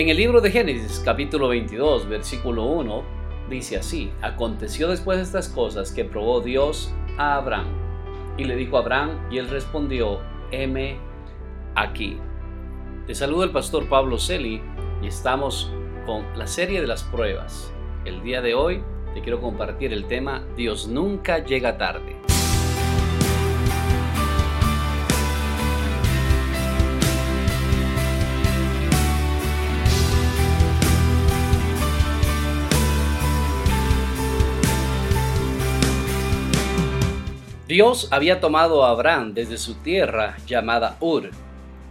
En el libro de Génesis capítulo 22 versículo 1 dice así, aconteció después de estas cosas que probó Dios a Abraham y le dijo a Abraham y él respondió, heme aquí. Te saludo el pastor Pablo Celi y estamos con la serie de las pruebas. El día de hoy te quiero compartir el tema Dios nunca llega tarde. Dios había tomado a Abraham desde su tierra llamada Ur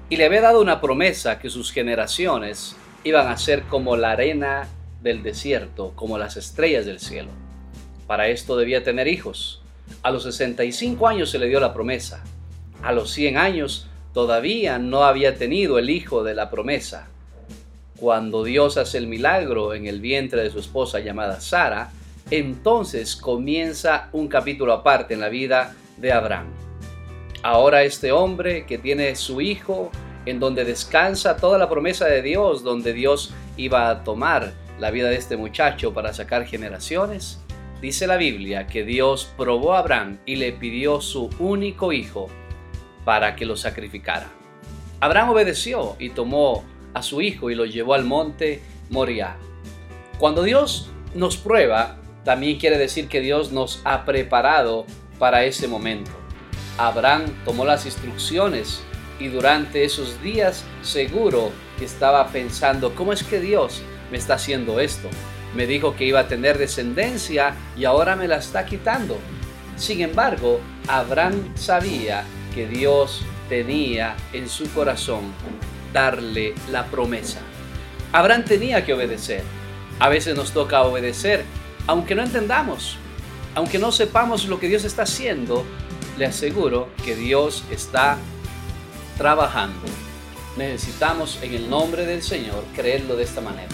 y le había dado una promesa que sus generaciones iban a ser como la arena del desierto, como las estrellas del cielo. Para esto debía tener hijos. A los 65 años se le dio la promesa. A los 100 años todavía no había tenido el hijo de la promesa. Cuando Dios hace el milagro en el vientre de su esposa llamada Sara, entonces comienza un capítulo aparte en la vida de Abraham. Ahora este hombre que tiene su hijo, en donde descansa toda la promesa de Dios, donde Dios iba a tomar la vida de este muchacho para sacar generaciones, dice la Biblia que Dios probó a Abraham y le pidió su único hijo para que lo sacrificara. Abraham obedeció y tomó a su hijo y lo llevó al monte Moriah. Cuando Dios nos prueba, también quiere decir que Dios nos ha preparado para ese momento. Abraham tomó las instrucciones y durante esos días seguro que estaba pensando, ¿cómo es que Dios me está haciendo esto? Me dijo que iba a tener descendencia y ahora me la está quitando. Sin embargo, Abraham sabía que Dios tenía en su corazón darle la promesa. Abraham tenía que obedecer. A veces nos toca obedecer aunque no entendamos, aunque no sepamos lo que Dios está haciendo, le aseguro que Dios está trabajando. Necesitamos en el nombre del Señor creerlo de esta manera.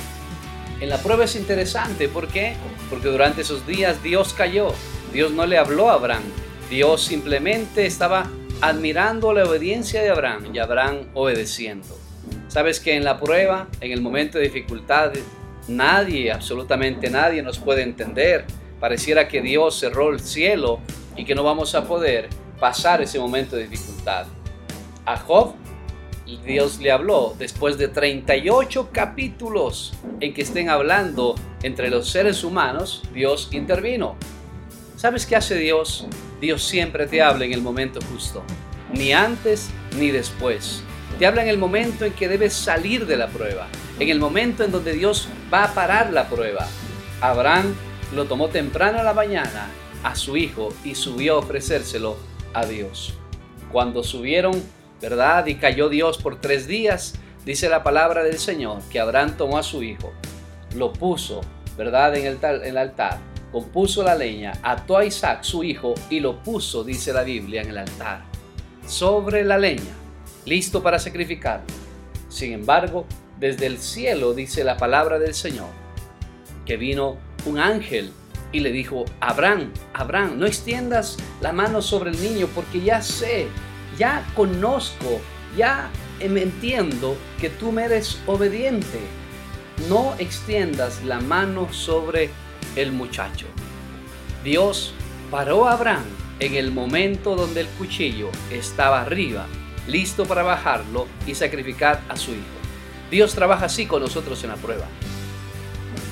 En la prueba es interesante, ¿por qué? Porque durante esos días Dios cayó, Dios no le habló a Abraham, Dios simplemente estaba admirando la obediencia de Abraham y Abraham obedeciendo. Sabes que en la prueba, en el momento de dificultad, Nadie, absolutamente nadie nos puede entender. Pareciera que Dios cerró el cielo y que no vamos a poder pasar ese momento de dificultad. A Job Dios le habló después de 38 capítulos en que estén hablando entre los seres humanos, Dios intervino. ¿Sabes qué hace Dios? Dios siempre te habla en el momento justo, ni antes ni después. Te habla en el momento en que debes salir de la prueba, en el momento en donde Dios va a parar la prueba. Abraham lo tomó temprano a la mañana a su hijo y subió a ofrecérselo a Dios. Cuando subieron, ¿verdad? Y cayó Dios por tres días, dice la palabra del Señor, que Abraham tomó a su hijo, lo puso, ¿verdad? En el, altar, compuso la leña, ató a Isaac, su hijo, y lo puso, dice la Biblia, en el altar, sobre la leña, listo para sacrificarlo. Sin embargo, desde el cielo, dice la palabra del Señor, que vino un ángel y le dijo, Abraham, Abraham, no extiendas la mano sobre el niño porque ya sé, ya conozco, ya me entiendo que tú me eres obediente. No extiendas la mano sobre el muchacho. Dios paró a Abraham en el momento donde el cuchillo estaba arriba, listo para bajarlo y sacrificar a su hijo. Dios trabaja así con nosotros en la prueba.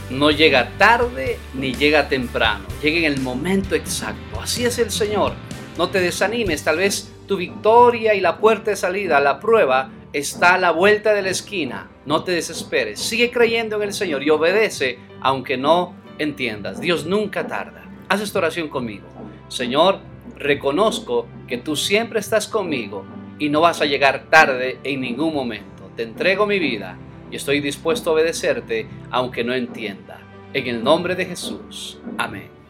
No llega tarde ni llega temprano, llega en el momento exacto. Así es el Señor. No te desanimes, tal vez tu victoria y la puerta de salida la prueba está a la vuelta de la esquina. No te desesperes, sigue creyendo en el Señor y obedece aunque no entiendas. Dios nunca tarda. Haz esta oración conmigo. Señor, reconozco que tú siempre estás conmigo y no vas a llegar tarde en ningún momento te entrego mi vida y estoy dispuesto a obedecerte aunque no entienda. En el nombre de Jesús. Amén.